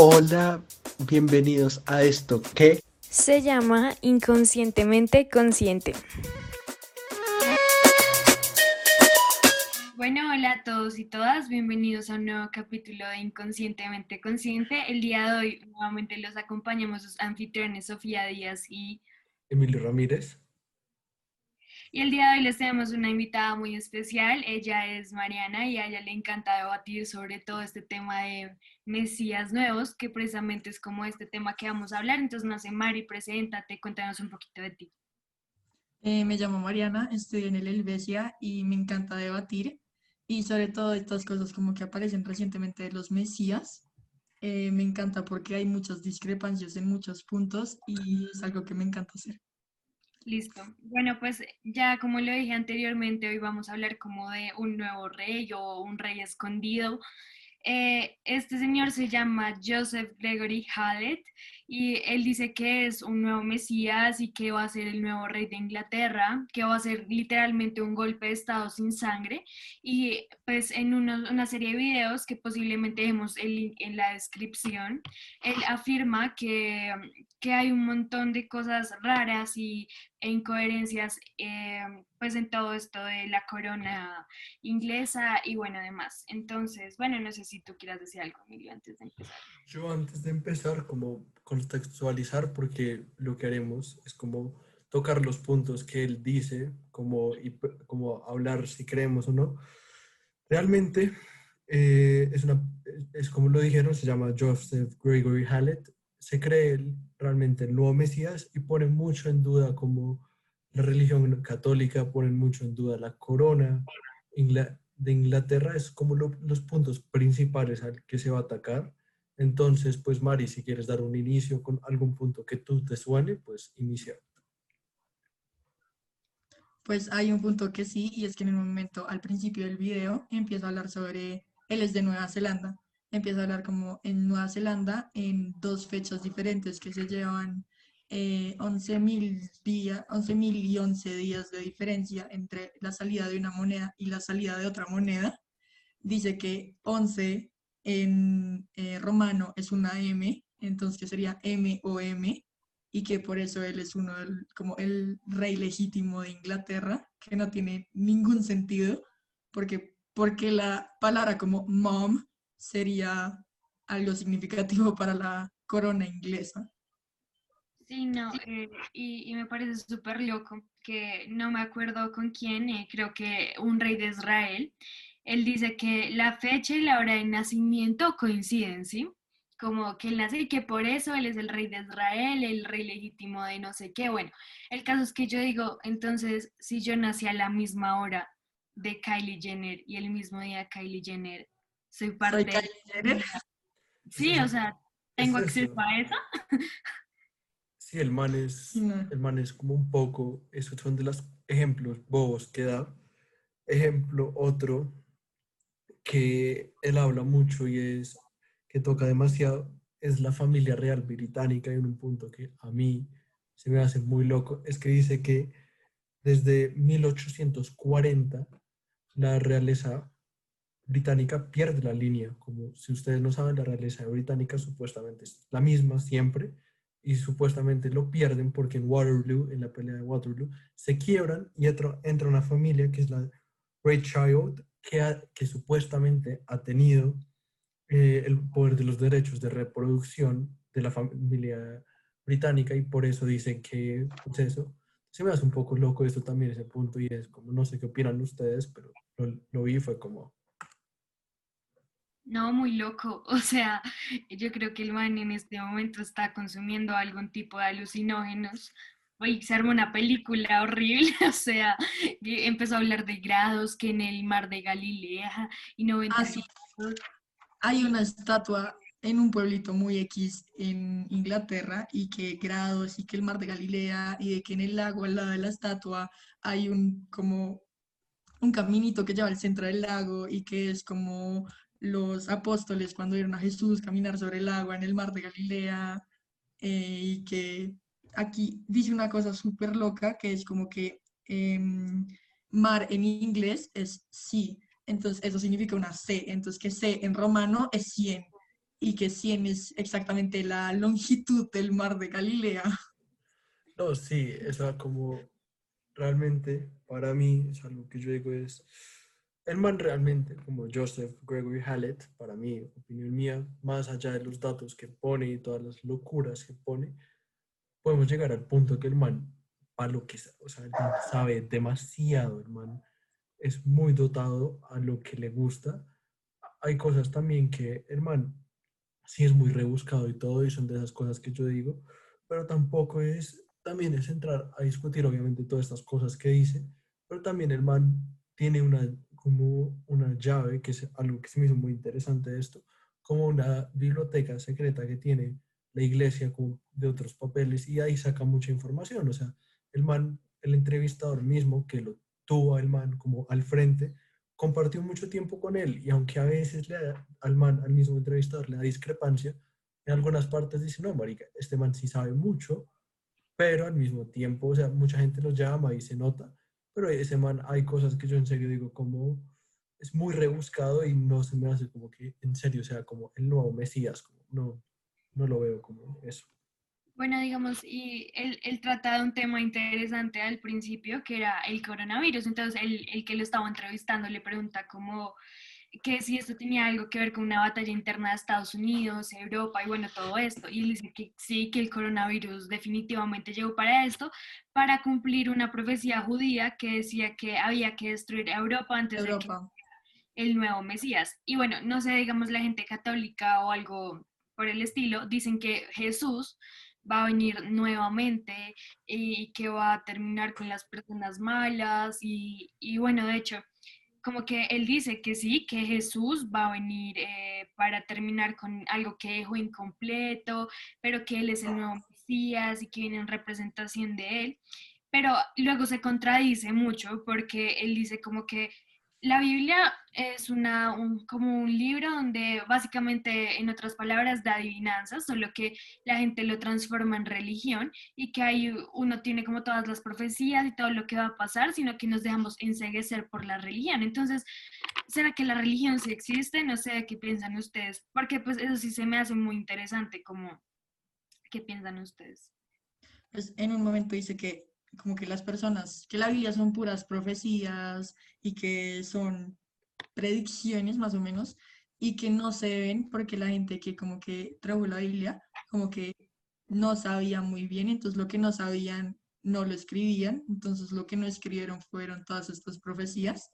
Hola, bienvenidos a esto que se llama Inconscientemente Consciente. Bueno, hola a todos y todas, bienvenidos a un nuevo capítulo de Inconscientemente Consciente. El día de hoy nuevamente los acompañamos sus anfitriones Sofía Díaz y Emilio Ramírez. Y el día de hoy les tenemos una invitada muy especial. Ella es Mariana y a ella le encanta debatir sobre todo este tema de Mesías nuevos, que precisamente es como este tema que vamos a hablar. Entonces, no sé, Mari, preséntate, cuéntanos un poquito de ti. Eh, me llamo Mariana, estudio en el Helvecia y me encanta debatir. Y sobre todo estas cosas como que aparecen recientemente de los Mesías. Eh, me encanta porque hay muchas discrepancias en muchos puntos y es algo que me encanta hacer. Listo. Bueno, pues ya como lo dije anteriormente, hoy vamos a hablar como de un nuevo rey o un rey escondido. Eh, este señor se llama Joseph Gregory Hallett y él dice que es un nuevo Mesías y que va a ser el nuevo rey de Inglaterra, que va a ser literalmente un golpe de Estado sin sangre. Y pues en una serie de videos que posiblemente dejemos el en la descripción, él afirma que, que hay un montón de cosas raras y e incoherencias eh, pues en todo esto de la corona inglesa y bueno, además. Entonces, bueno, no sé si tú quieras decir algo, Emilio, antes de empezar. Yo antes de empezar, como contextualizar, porque lo que haremos es como tocar los puntos que él dice, como, como hablar si creemos o no. Realmente, eh, es, una, es como lo dijeron, se llama Joseph Gregory Hallett, se cree realmente el nuevo Mesías y pone mucho en duda como la religión católica, pone mucho en duda la corona de Inglaterra, es como los puntos principales al que se va a atacar. Entonces, pues Mari, si quieres dar un inicio con algún punto que tú te suene, pues inicia. Pues hay un punto que sí, y es que en un momento, al principio del video, empieza a hablar sobre, él es de Nueva Zelanda, empieza a hablar como en Nueva Zelanda, en dos fechas diferentes que se llevan eh, 11.000 días, 11.000 y 11 días de diferencia entre la salida de una moneda y la salida de otra moneda. Dice que 11 en eh, romano es una M, entonces que sería M o M, y que por eso él es uno del, como el rey legítimo de Inglaterra, que no tiene ningún sentido, porque, porque la palabra como mom sería algo significativo para la corona inglesa. Sí, no, eh, y, me parece súper loco que no me acuerdo con quién, eh, creo que un rey de Israel, él dice que la fecha y la hora de nacimiento coinciden, ¿sí? Como que él nace y que por eso él es el rey de Israel, el rey legítimo de no sé qué. Bueno, el caso es que yo digo, entonces, si yo nací a la misma hora de Kylie Jenner y el mismo día Kylie Jenner, soy parte de... Jenner? Sí, o sea, tengo acceso a eso. Sí, el man es, el man es como un poco, esos son de los ejemplos bobos que da. Ejemplo, otro que él habla mucho y es que toca demasiado es la familia real británica y en un punto que a mí se me hace muy loco es que dice que desde 1840 la realeza británica pierde la línea, como si ustedes no saben, la realeza británica supuestamente es la misma siempre y supuestamente lo pierden porque en Waterloo, en la pelea de Waterloo, se quiebran y entra, una familia que es la Great Child, que, supuestamente ha tenido eh, el poder de los derechos de reproducción de la familia británica y por eso dicen que es pues eso. Se me hace un poco loco esto también, ese punto, y es como, no sé qué opinan ustedes, pero lo, lo vi fue como... No, muy loco. O sea, yo creo que el man en este momento está consumiendo algún tipo de alucinógenos Oye, se armó una película horrible, o sea, empezó a hablar de grados que en el mar de Galilea y 95. Ah, Hay una estatua en un pueblito muy X en Inglaterra y que grados y que el mar de Galilea y de que en el lago al lado de la estatua hay un como un caminito que lleva al centro del lago y que es como los apóstoles cuando vieron a Jesús caminar sobre el agua en el mar de Galilea eh, y que aquí dice una cosa súper loca que es como que em, mar en inglés es sí, entonces eso significa una C, entonces que C en romano es 100 y que 100 es exactamente la longitud del mar de Galilea. No, sí, eso como realmente para mí es algo que yo digo es, el man realmente, como Joseph Gregory Hallett, para mí, opinión mía, más allá de los datos que pone y todas las locuras que pone, podemos llegar al punto que el man, para lo que o sea, sabe demasiado, el man es muy dotado a lo que le gusta. Hay cosas también que el man sí es muy rebuscado y todo, y son de esas cosas que yo digo, pero tampoco es, también es entrar a discutir obviamente todas estas cosas que dice, pero también el man tiene una, como una llave, que es algo que se me hizo muy interesante esto, como una biblioteca secreta que tiene la iglesia como de otros papeles y ahí saca mucha información, o sea, el man, el entrevistador mismo que lo tuvo el man como al frente, compartió mucho tiempo con él y aunque a veces le al man, al mismo entrevistador, le da discrepancia, en algunas partes dice, no, marica, este man sí sabe mucho, pero al mismo tiempo, o sea, mucha gente lo llama y se nota, pero ese man hay cosas que yo en serio digo como es muy rebuscado y no se me hace como que en serio sea como el nuevo Mesías, como no, no lo veo como eso. Bueno, digamos, y él, él, trata de un tema interesante al principio, que era el coronavirus. Entonces, el, el que lo estaba entrevistando le pregunta como que si esto tenía algo que ver con una batalla interna de Estados Unidos, Europa y bueno, todo esto. Y él dice que sí, que el coronavirus definitivamente llegó para esto, para cumplir una profecía judía que decía que había que destruir Europa antes de que el nuevo Mesías. Y bueno, no sé, digamos, la gente católica o algo por el estilo, dicen que Jesús va a venir nuevamente y que va a terminar con las personas malas y, bueno, de hecho, como que él dice que sí, que Jesús va a venir eh, para terminar con algo que dejó incompleto, pero que Él es el nuevo Mesías y que viene en representación de Él. Pero luego se contradice mucho porque Él dice como que la Biblia es una, como un libro donde básicamente, en otras palabras, da adivinanzas, solo que la gente lo transforma en religión y que ahí uno tiene como todas las profecías y todo lo que va a pasar, sino que nos dejamos enseguecer por la religión. Entonces, ¿será que la religión sí existe? No sé qué piensan ustedes, porque pues eso sí se me hace muy interesante, como, ¿qué piensan ustedes? Pues en un momento dice que como que las personas, que la Biblia son puras profecías y que son predicciones más o menos y que no se ven porque la gente que como que trajo la Biblia como que no sabía muy bien, entonces lo que no sabían no lo escribían, entonces lo que no escribieron fueron todas estas profecías.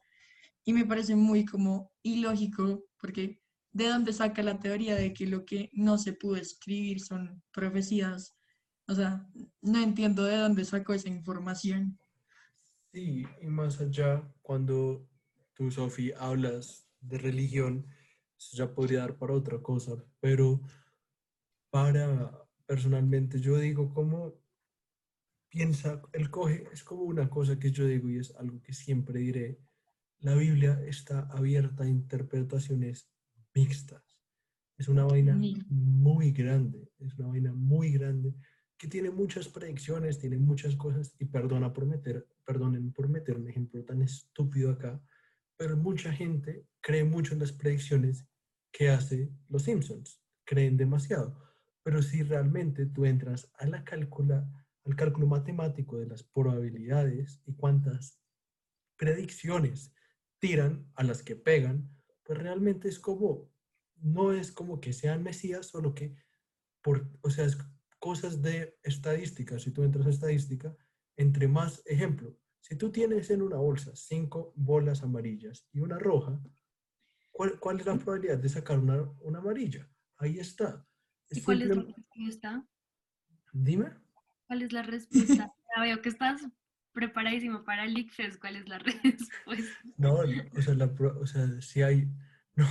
Y me parece muy como ilógico porque de dónde saca la teoría de que lo que no se pudo escribir son profecías o sea, no entiendo de dónde sacó esa información. Sí, y más allá, cuando tú, Sofía, hablas de religión, eso ya podría dar para otra cosa, pero para, personalmente, yo digo como piensa, el coge, es como una cosa que yo digo y es algo que siempre diré, la Biblia está abierta a interpretaciones mixtas. Es una vaina muy grande, es una vaina muy grande que tiene muchas predicciones, tiene muchas cosas, y perdona por meter, perdonen por meter un ejemplo tan estúpido acá, pero mucha gente cree mucho en las predicciones que hace los Simpsons, creen demasiado. Pero si realmente tú entras a la cálcula, al cálculo matemático de las probabilidades y cuántas predicciones tiran a las que pegan, pues realmente es como, no es como que sean mesías, solo que, por, o sea, es cosas de estadística, si tú entras a estadística, entre más, ejemplo, si tú tienes en una bolsa cinco bolas amarillas y una roja, ¿cuál, cuál es la probabilidad de sacar una, una amarilla? Ahí está. ¿Y cuál es la respuesta? Dime. ¿Cuál es la respuesta? ya veo que estás preparadísimo para el ICFES. ¿Cuál es la respuesta? No, o sea, la, o sea si hay... No,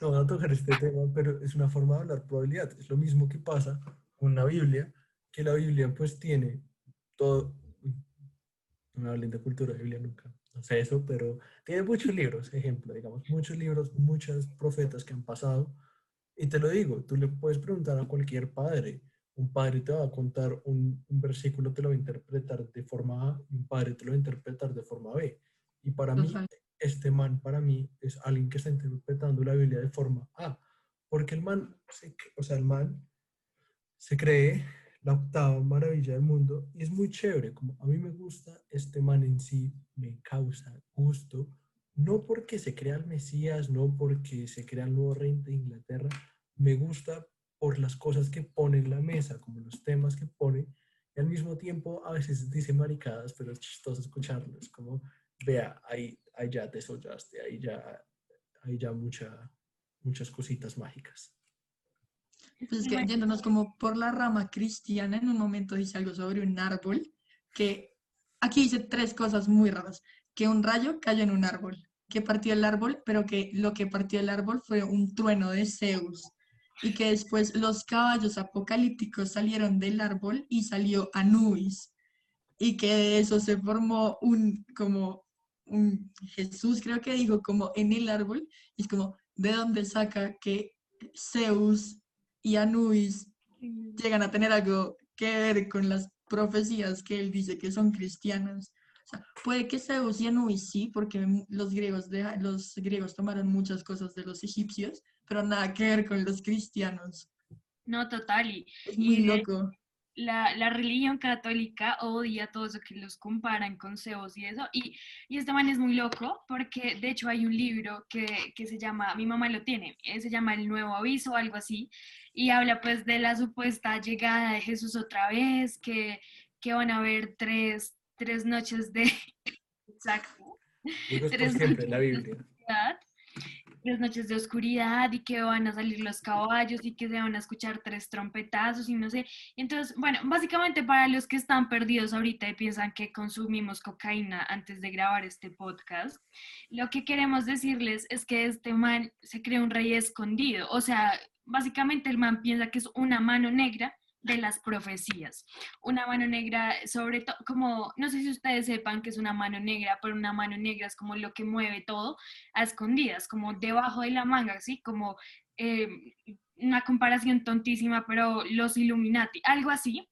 no voy a tocar este tema, pero es una forma de hablar probabilidad. Es lo mismo que pasa una Biblia, que la Biblia pues tiene todo, no hablen de cultura de Biblia nunca, no sé eso, pero tiene muchos libros, ejemplo, digamos, muchos libros, muchos profetas que han pasado, y te lo digo, tú le puedes preguntar a cualquier padre, un padre te va a contar un, un versículo, te lo va a interpretar de forma A, y un padre te lo va a interpretar de forma B, y para mí, este man, para mí, es alguien que está interpretando la Biblia de forma A, porque el man, o sea, el man se cree la octava maravilla del mundo y es muy chévere, como a mí me gusta este man en sí, me causa gusto, no porque se crea el Mesías, no porque se crea el nuevo rey de Inglaterra, me gusta por las cosas que pone en la mesa, como los temas que pone, y al mismo tiempo a veces dice maricadas, pero es chistoso escucharlos, como, vea, ahí, ahí ya te sollaste, ahí ya, ahí ya mucha, muchas cositas mágicas. Pues es que yéndonos como por la rama cristiana, en un momento dice algo sobre un árbol, que aquí dice tres cosas muy raras, que un rayo cayó en un árbol, que partió el árbol, pero que lo que partió el árbol fue un trueno de Zeus, y que después los caballos apocalípticos salieron del árbol y salió Anubis, y que de eso se formó un, como, un Jesús creo que dijo, como en el árbol, y es como, ¿de dónde saca que Zeus y Anubis llegan a tener algo que ver con las profecías que él dice que son cristianas. puede que Zeus y Anubis sí, porque los griegos, de, los griegos tomaron muchas cosas de los egipcios, pero nada que ver con los cristianos. No, total. Y, es muy loco la, la, religión católica odia todo eso que los comparan con Zeus y eso. Y, y, este man es muy loco porque de hecho hay un libro que, que, se llama, mi mamá lo tiene, eh, se llama El Nuevo Aviso o algo así, y habla pues de la supuesta llegada de Jesús otra vez, que, que van a haber tres, tres noches de... Exacto. Tres noches la Biblia las noches de oscuridad y que van a salir los caballos y que se van a escuchar tres trompetazos y no sé. Entonces, bueno, básicamente para los que están perdidos ahorita y piensan que consumimos cocaína antes de grabar este podcast, lo que queremos decirles es que este man se cree un rey escondido. O sea, básicamente el man piensa que es una mano negra de las profecías. Una mano negra, sobre todo, como, no sé si ustedes sepan que es una mano negra, pero una mano negra es como lo que mueve todo a escondidas, como debajo de la manga, ¿sí? Como eh, una comparación tontísima, pero los Illuminati, algo así.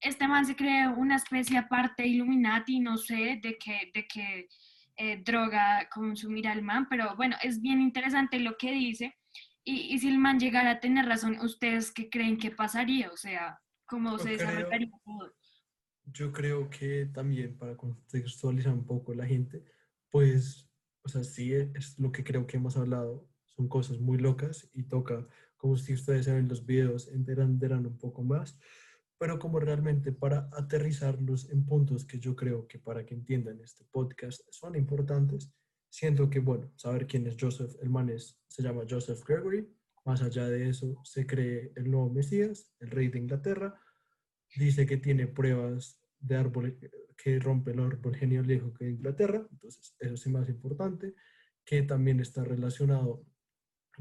Este man se cree una especie aparte Illuminati, no sé de qué, de qué eh, droga consumir al man, pero bueno, es bien interesante lo que dice y, si el man llegara a tener razón, ¿ustedes qué creen que pasaría? O sea, ¿cómo se desarrollaría todo? Yo creo que también, para contextualizar un poco la gente, pues, o sea, sí es lo que creo que hemos hablado, son cosas muy locas y toca, como si ustedes ven los videos, enteran un poco más, pero como realmente para aterrizarlos en puntos que yo creo que para que entiendan este podcast son importantes, siento que, bueno, saber quién es Joseph, el man se llama Joseph Gregory, más allá de eso se cree el nuevo Mesías, el rey de Inglaterra, dice que tiene pruebas de árbol que rompe el árbol genealógico de Inglaterra, entonces eso es más importante, que también está relacionado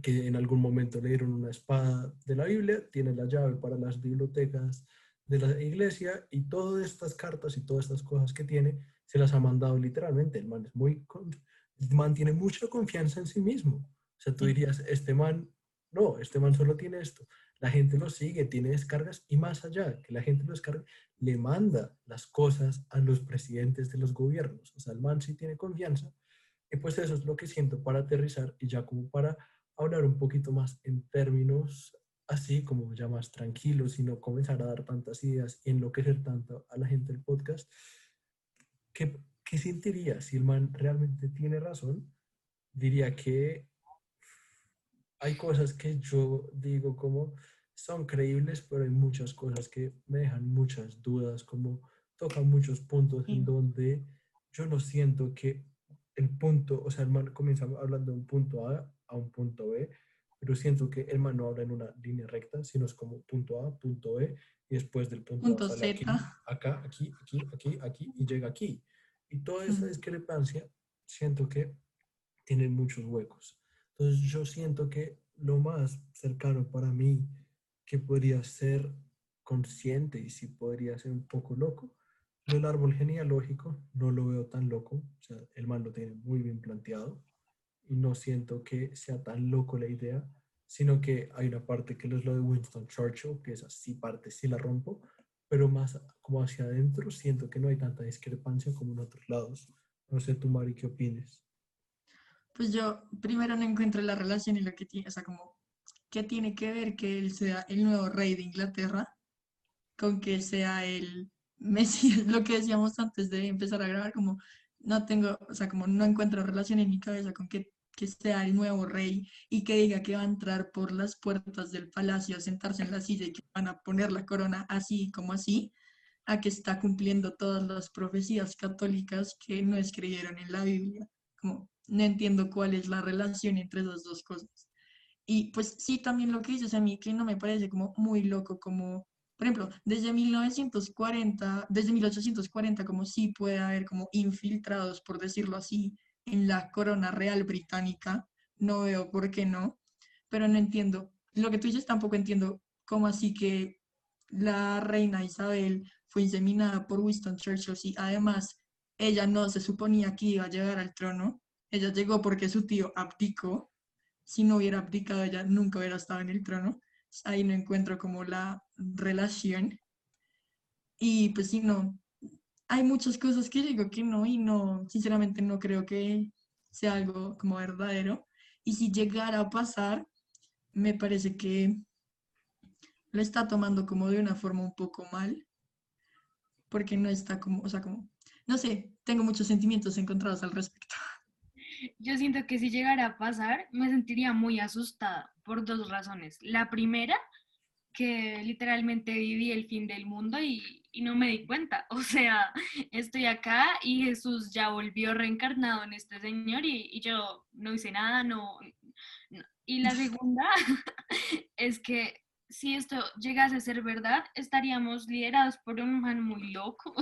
que en algún momento le dieron una espada de la Biblia, tiene la llave para las bibliotecas de la iglesia y todas estas cartas y todas estas cosas que tiene se las ha mandado literalmente. El man es muy man tiene mucha confianza en sí mismo. O sea, tú dirías, este man, no, este man solo tiene esto. La gente lo sigue, tiene descargas y más allá, que la gente lo descargue, le manda las cosas a los presidentes de los gobiernos. O sea, el man sí tiene confianza. Y pues eso es lo que siento para aterrizar y ya como para hablar un poquito más en términos así como ya más tranquilos y no comenzar a dar tantas ideas y enloquecer tanto a la gente del podcast, que ¿qué sentiría si el man realmente tiene razón? Diría que hay cosas que yo digo como son creíbles, pero hay muchas cosas que me dejan muchas dudas, como tocan muchos puntos en donde yo no siento que el punto, o sea, el man comienza hablando de un punto A a un punto B, pero siento que el man no habla en una línea recta, sino es como punto A, punto B, y después del punto, A sale aquí, acá, aquí, aquí, aquí, aquí, y llega aquí. Y toda esa discrepancia siento que tiene muchos huecos. Entonces yo siento que lo más cercano para mí que podría ser consciente y si podría ser un poco loco, el árbol genealógico no lo veo tan loco, o sea, el man lo tiene muy bien planteado y no siento que sea tan loco la idea, sino que hay una parte que es lo de Winston Churchill, que es así parte sí la rompo, pero más como hacia adentro siento que no hay tanta discrepancia como en otros lados. No sé tú, Mari, ¿qué opines? Pues yo primero no encuentro la relación y lo que tiene, o sea, como ¿qué tiene que ver que él sea el nuevo rey de Inglaterra con que sea el Messi? Lo que decíamos antes de empezar a grabar, como no tengo, o sea, como no encuentro relación en mi cabeza con que, que sea el nuevo rey y que diga que va a entrar por las puertas del palacio a sentarse en la silla y que van a poner la corona así como así, a que está cumpliendo todas las profecías católicas que no escribieron en la Biblia. Como no entiendo cuál es la relación entre esas dos cosas. Y pues sí, también lo que dices a mí, que no me parece como muy loco, como, por ejemplo, desde 1940, desde 1840, como sí puede haber como infiltrados, por decirlo así, en la corona real británica, no veo por qué no, pero no entiendo. Lo que tú dices tampoco entiendo cómo así que la reina Isabel fue inseminada por Winston Churchill y además ella no se suponía que iba a llegar al trono, ella llegó porque su tío abdicó si no hubiera abdicado ella nunca hubiera estado en el trono. Ahí no encuentro como la relación. Y pues sí, no, hay muchas cosas que digo que no y no, sinceramente no creo que sea algo como verdadero. Y si llegara a pasar, me parece que lo está tomando como de una forma un poco mal, porque no está como, o sea, como, no sé, tengo muchos sentimientos encontrados al respecto. Yo siento que si llegara a pasar, me sentiría muy asustada por dos razones. La primera, que literalmente viví el fin del mundo y, no me di cuenta. O sea, estoy acá y Jesús ya volvió reencarnado en este señor y, yo no hice nada, no. Y la segunda es que si esto llegase a ser verdad, estaríamos liderados por un man muy loco.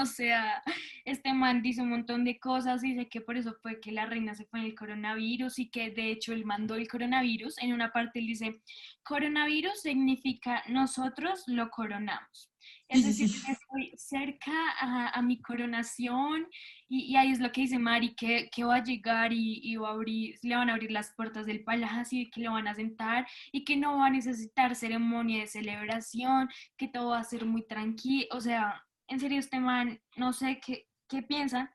o sea, este man dice un montón de cosas, dice que por eso fue que la reina se fue en el coronavirus y que de hecho él mandó el coronavirus. En una parte él dice, coronavirus significa nosotros lo coronamos. Es decir, estoy cerca a, mi coronación y, ahí es lo que dice Mari, que, que va a llegar y, va a abrir, le van a abrir las puertas del palacio y que lo van a sentar y que no va a necesitar ceremonia de celebración, que todo va a ser muy tranquilo. O sea, en serio, este man, no sé qué, qué piensa,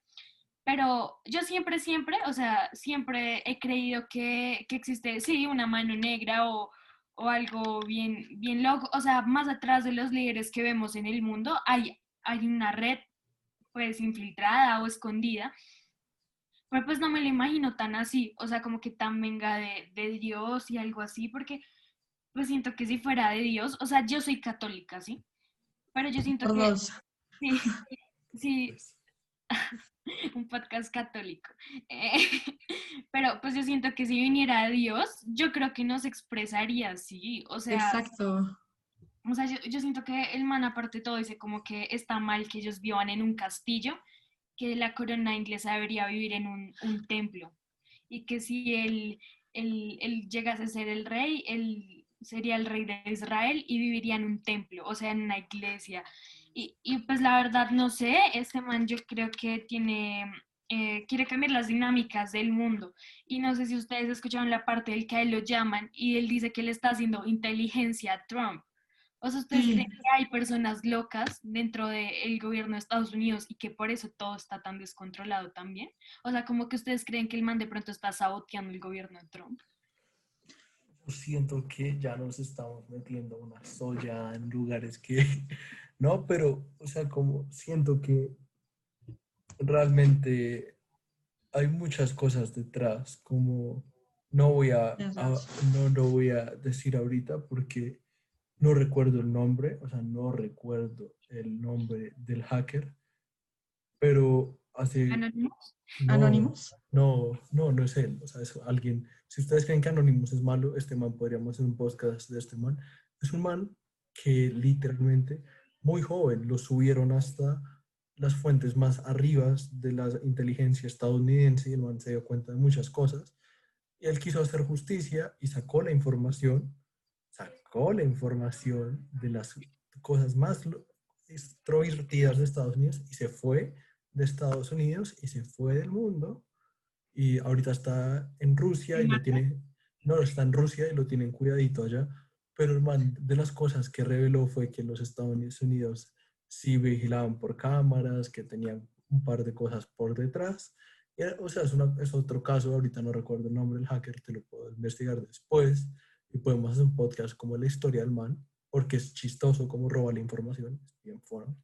pero yo siempre, siempre, o sea, siempre he creído que, que existe, sí, una mano negra o o algo bien, bien loco. O sea, más atrás de los líderes que vemos en el mundo hay, hay una red pues infiltrada o escondida. Pero pues no me lo imagino tan así, o sea, como que tan venga de, de Dios y algo así, porque pues siento que si fuera de Dios, o sea, yo soy católica, ¿sí? Pero yo siento que... Sí, sí, un podcast católico. Eh, pero pues yo siento que si viniera Dios, yo creo que nos expresaría así, o sea... Exacto. O sea, yo, siento que el man aparte de todo dice como que está mal que ellos vivan en un castillo, que la corona inglesa debería vivir en un, templo y que si él, él, él llegase a ser el rey, él sería el rey de Israel y viviría en un templo, o sea, en una iglesia. Y, pues la verdad no sé, este man yo creo que tiene, eh, quiere cambiar las dinámicas del mundo. Y no sé si ustedes escucharon la parte del que a él lo llaman y él dice que él está haciendo inteligencia a Trump. O sea, ¿ustedes creen que hay personas locas dentro del gobierno de Estados Unidos y que por eso todo está tan descontrolado también? O sea, como que ustedes creen que el man de pronto está saboteando el gobierno de Trump. Yo siento que ya nos estamos metiendo una soya en lugares que no, pero, o sea, como siento que realmente hay muchas cosas detrás, como no voy a, no lo voy a decir ahorita porque no recuerdo el nombre, o sea, no recuerdo el nombre del hacker, pero hace... ¿Anónimos? No, No, no, es él, o sea, es alguien... Si ustedes creen que Anonymous es malo, este man podríamos hacer un podcast de este man. Es un man que literalmente muy joven, lo subieron hasta las fuentes más arriba de la inteligencia estadounidense y el man se dio cuenta de muchas cosas. Y él quiso hacer justicia y sacó la información, sacó la información de las cosas más extrovertidas de Estados Unidos y se fue de Estados Unidos y se fue del mundo. Y ahorita está en Rusia y lo tiene, no, está en Rusia y lo tienen cuidadito allá pero hermano, de las cosas que reveló fue que los Estados Unidos sí vigilaban por cámaras, que tenían un par de cosas por detrás. o sea, es, es, otro caso, ahorita no recuerdo el nombre del hacker, te lo puedo investigar después. y podemos hacer un podcast como la historia del man, porque es chistoso como roba la información, es bien fuerte.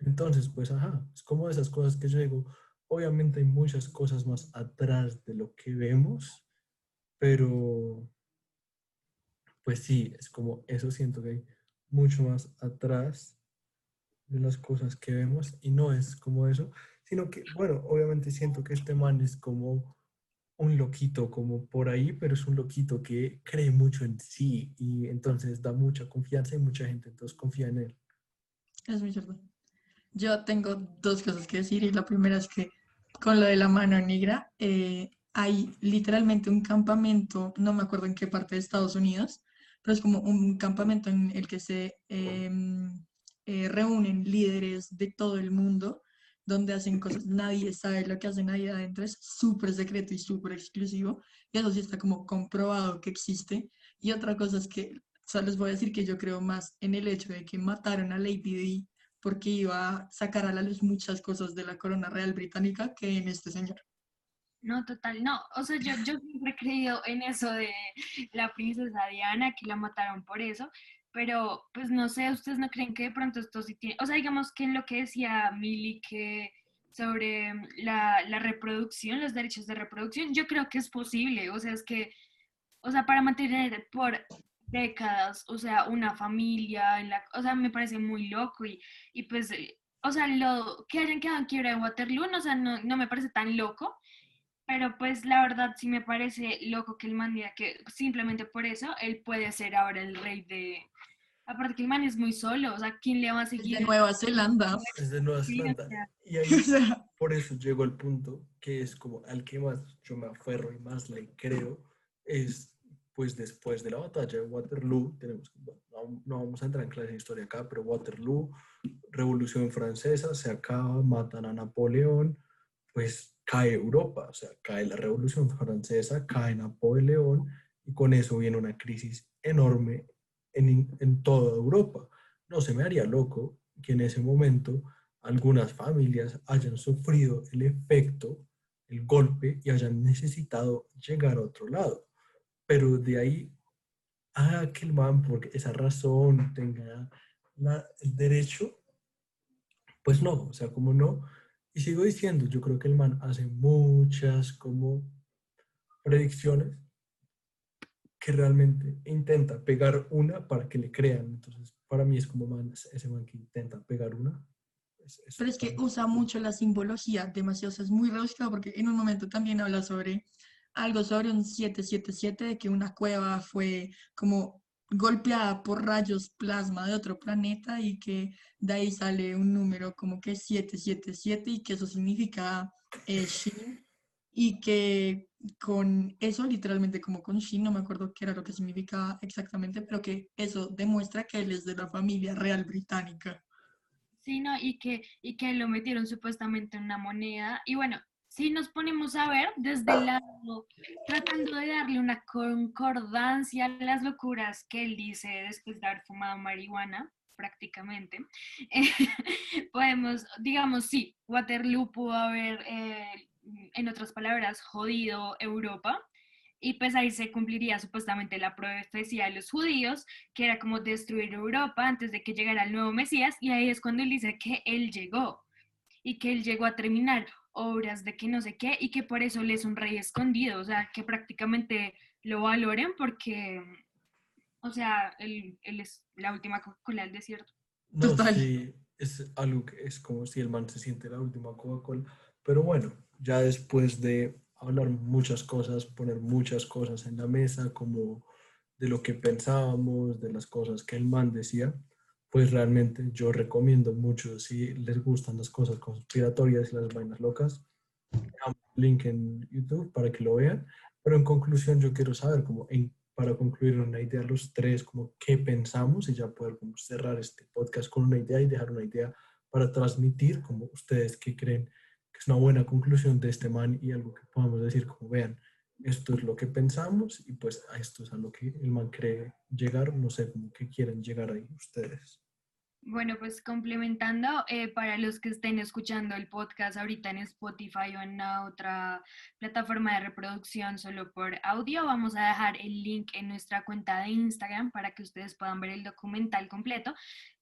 Entonces, pues, ajá, es como esas cosas que yo digo, obviamente hay muchas cosas más atrás de lo que vemos, pero, pues sí, es como eso siento que hay mucho más atrás de las cosas que vemos y no es como eso, sino que, bueno, obviamente siento que este man es como un loquito como por ahí, pero es un loquito que cree mucho en sí y entonces da mucha confianza y mucha gente entonces confía en él. Es muy cierto. Yo tengo dos cosas que decir y la primera es que con lo de la mano negra eh, hay literalmente un campamento, no me acuerdo en qué parte de Estados Unidos, pero es como un campamento en el que se em, eh, reúnen líderes de todo el mundo donde hacen cosas, nadie sabe lo que hacen ahí adentro, es súper secreto y súper exclusivo, y eso sí está como comprobado que existe. Y otra cosa es que, solo les voy a decir que yo creo más en el hecho de que mataron a Lady Di porque iba a sacar a la luz muchas cosas de la corona real británica que en este señor. No, total, no. O sea, yo, yo siempre he creído en eso de la princesa Diana, que la mataron por eso, pero pues no sé, ¿ustedes no creen que de pronto esto sí tiene, o sea, digamos que en lo que decía Mili que sobre la, la, reproducción, los derechos de reproducción, yo creo que es posible, o sea, es que, o sea, para mantener por décadas, o sea, una familia, en la, o sea, me parece muy loco y, y pues, o sea, lo que hayan quedado en quiebra de Waterloo, o sea, no, no me parece tan loco, pero pues la verdad sí me parece loco que el man diga que simplemente por eso él puede ser ahora el rey de... Aparte que el man es muy solo, o sea, ¿quién le va a seguir? Es de Nueva Zelanda. Es de Nueva Zelanda. Y ahí, por eso llegó el punto que es como al que más yo me aferro y más le creo, es pues después de la batalla de Waterloo, tenemos, no, no vamos a entrar en clase de historia acá, pero Waterloo, Revolución Francesa, se acaba, matan a Napoleón, pues cae Europa, o sea, cae la Revolución Francesa, cae Napoleón y con eso viene una crisis enorme en, en toda Europa. No se me haría loco que en ese momento algunas familias hayan sufrido el efecto, el golpe y hayan necesitado llegar a otro lado. Pero de ahí a que el man, por esa razón, tenga el derecho, pues no, o sea, como no, y sigo diciendo, yo creo que el man hace muchas como predicciones que realmente intenta pegar una para que le crean. Entonces, para mí es como man, ese man que intenta pegar una. Pero es que usa mucho la simbología, demasiado, es muy rebuscado porque en un momento también habla sobre algo sobre un 777, de que una cueva fue como golpeada por rayos plasma de otro planeta y que de ahí sale un número como que 777 y que eso significa eh, Shin y que con eso literalmente como con Shin, no me acuerdo qué era lo que significaba exactamente, pero que eso demuestra que él es de la familia real británica. Sí, no, y que, y que lo metieron supuestamente en una moneda. Y bueno, si nos ponemos a ver desde el lado, tratando de darle una concordancia a las locuras que él dice después de haber fumado marihuana, prácticamente, podemos, digamos, sí, Waterloo pudo haber, eh, en otras palabras, jodido Europa, y pues ahí se cumpliría supuestamente la profecía de los judíos, que era como destruir Europa antes de que llegara el nuevo Mesías, y ahí es cuando él dice que él llegó y que él llegó a terminar obras de que no sé qué y que por eso él es un rey escondido, o sea, que prácticamente lo valoren porque, o sea, él, él es la última Coca-Cola del desierto. No, sí, es algo que es como si el man se siente la última Coca-Cola, pero bueno, ya después de hablar muchas cosas, poner muchas cosas en la mesa, como de lo que pensábamos, de las cosas que el man decía, pues realmente yo recomiendo mucho, si les gustan las cosas conspiratorias y las vainas locas, link en YouTube para que lo vean, pero en conclusión yo quiero saber, como para concluir una idea los tres, como qué pensamos y ya poder como cerrar este podcast con una idea y dejar una idea para transmitir, como ustedes que creen que es una buena conclusión de este man y algo que podamos decir, como vean, esto es lo que pensamos y pues a esto es a lo que el man cree llegar, no sé cómo que quieren llegar ahí ustedes. Bueno, pues complementando, eh, para los que estén escuchando el podcast ahorita en Spotify o en otra plataforma de reproducción solo por audio, vamos a dejar el link en nuestra cuenta de Instagram para que ustedes puedan ver el documental completo.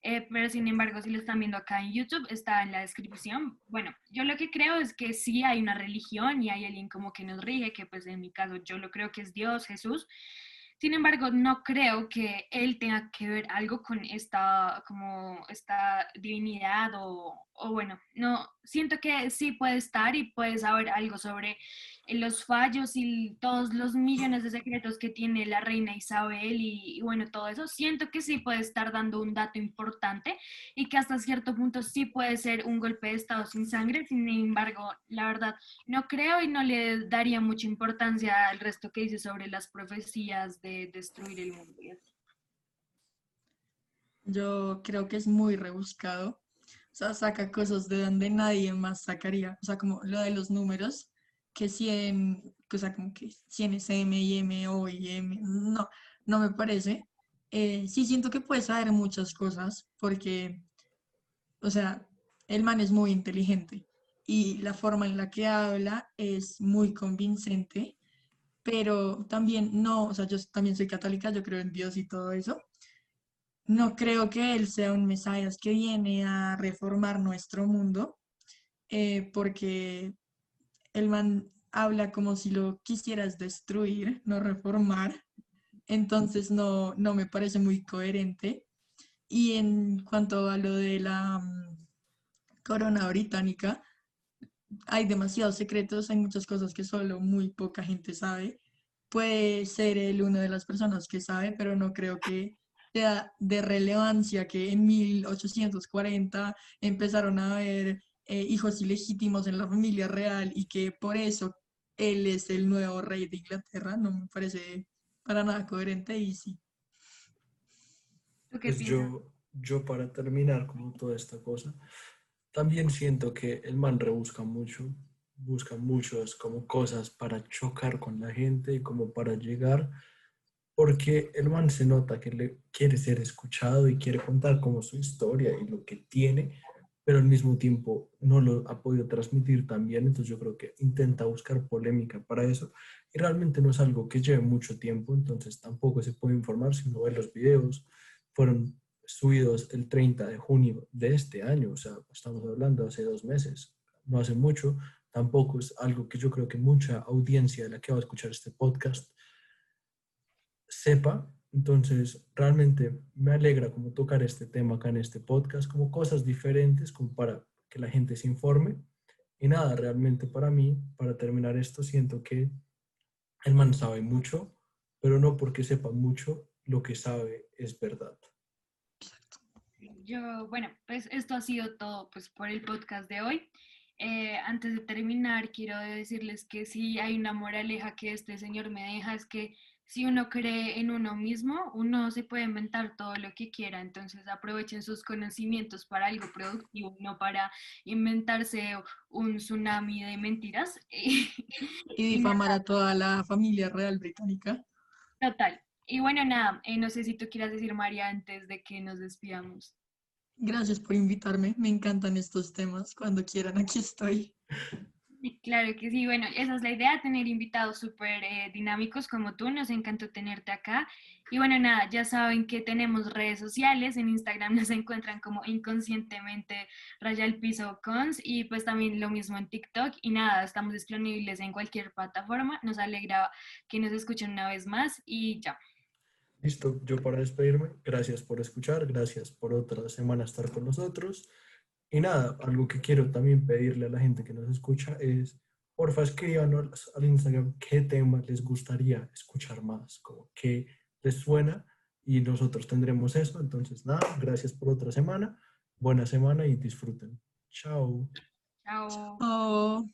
Eh, pero sin embargo, si lo están viendo acá en YouTube, está en la descripción. Bueno, yo lo que creo es que sí hay una religión y hay alguien como que nos rige, que pues en mi caso yo lo creo que es Dios, Jesús. Sin embargo, no creo que él tenga que ver algo con esta, como esta divinidad o, o bueno, no, siento que sí puede estar y puede saber algo sobre los fallos y todos los millones de secretos que tiene la reina Isabel y, bueno, todo eso, siento que sí puede estar dando un dato importante y que hasta cierto punto sí puede ser un golpe de Estado sin sangre, sin embargo, la verdad, no creo y no le daría mucha importancia al resto que dice sobre las profecías de destruir el mundo. Yo creo que es muy rebuscado. Sea, saca cosas de donde nadie más sacaría. O sea, como lo de los números que 100, o sea, como que 100 es M y M, O y M, no, no me parece. Eh, sí siento que puede saber muchas cosas porque, o sea, el man es muy inteligente y la forma en la que habla es muy convincente, pero también no, o sea, yo también soy católica, yo creo en Dios y todo eso. No creo que él sea un Mesías que viene a reformar nuestro mundo, eh, porque el man habla como si lo quisieras destruir, no reformar. Entonces no, no me parece muy coherente. Y en cuanto a lo de la mm, corona británica, hay demasiados secretos, hay muchas cosas que solo muy poca gente sabe. Puede ser él una de las personas que sabe, pero no creo que sea de relevancia que en 1840 empezaron a haber eh, hijos ilegítimos en la familia real y que por eso él es el nuevo rey de Inglaterra, no me parece para nada coherente y sí. Pues yo, yo para terminar con toda esta cosa, también siento que el man rebusca mucho, busca muchas como cosas para chocar con la gente y como para llegar, porque el man se nota que le quiere ser escuchado y quiere contar como su historia y lo que tiene, pero al mismo tiempo no lo ha podido transmitir también, entonces yo creo que intenta buscar polémica para eso y realmente no es algo que lleve mucho tiempo, entonces tampoco se puede informar. Si uno ve los videos, fueron subidos el 30 de junio de este año, o sea, estamos hablando hace dos meses, no hace mucho, tampoco es algo que yo creo que mucha audiencia de la que va a escuchar este podcast sepa, entonces, realmente me alegra como tocar este tema acá en este podcast, como cosas diferentes, como para que la gente se informe. Y nada, realmente para mí, para terminar esto, siento que el man sabe mucho, pero no porque sepa mucho, lo que sabe es verdad. Yo, bueno, pues esto ha sido todo pues por el podcast de hoy. Eh, antes de terminar, quiero decirles que si hay una moraleja que este señor me deja, es que si uno cree en uno mismo, uno se puede inventar todo lo que quiera, entonces aprovechen sus conocimientos para algo productivo, no para inventarse un tsunami de mentiras. y difamar a toda la familia real británica. Total. Y bueno, nada, eh, no sé si tú quieras decir, María, antes de que nos despidamos. Gracias por invitarme, me encantan estos temas, cuando quieran, aquí estoy. Claro que sí, bueno, esa es la idea, tener invitados súper eh, dinámicos como tú, nos encantó tenerte acá. Y bueno, nada, ya saben que tenemos redes sociales, en Instagram nos encuentran como inconscientemente raya el piso cons y pues también lo mismo en TikTok y nada, estamos disponibles en cualquier plataforma, nos alegra que nos escuchen una vez más y ya. Listo, yo para despedirme, gracias por escuchar, gracias por otra semana estar con nosotros. Y nada, algo que quiero también pedirle a la gente que nos escucha es, porfa, escríbanos al Instagram qué temas les gustaría escuchar más, como qué les suena y nosotros tendremos eso. Entonces, nada, gracias por otra semana, buena semana y disfruten. Chao. Chao.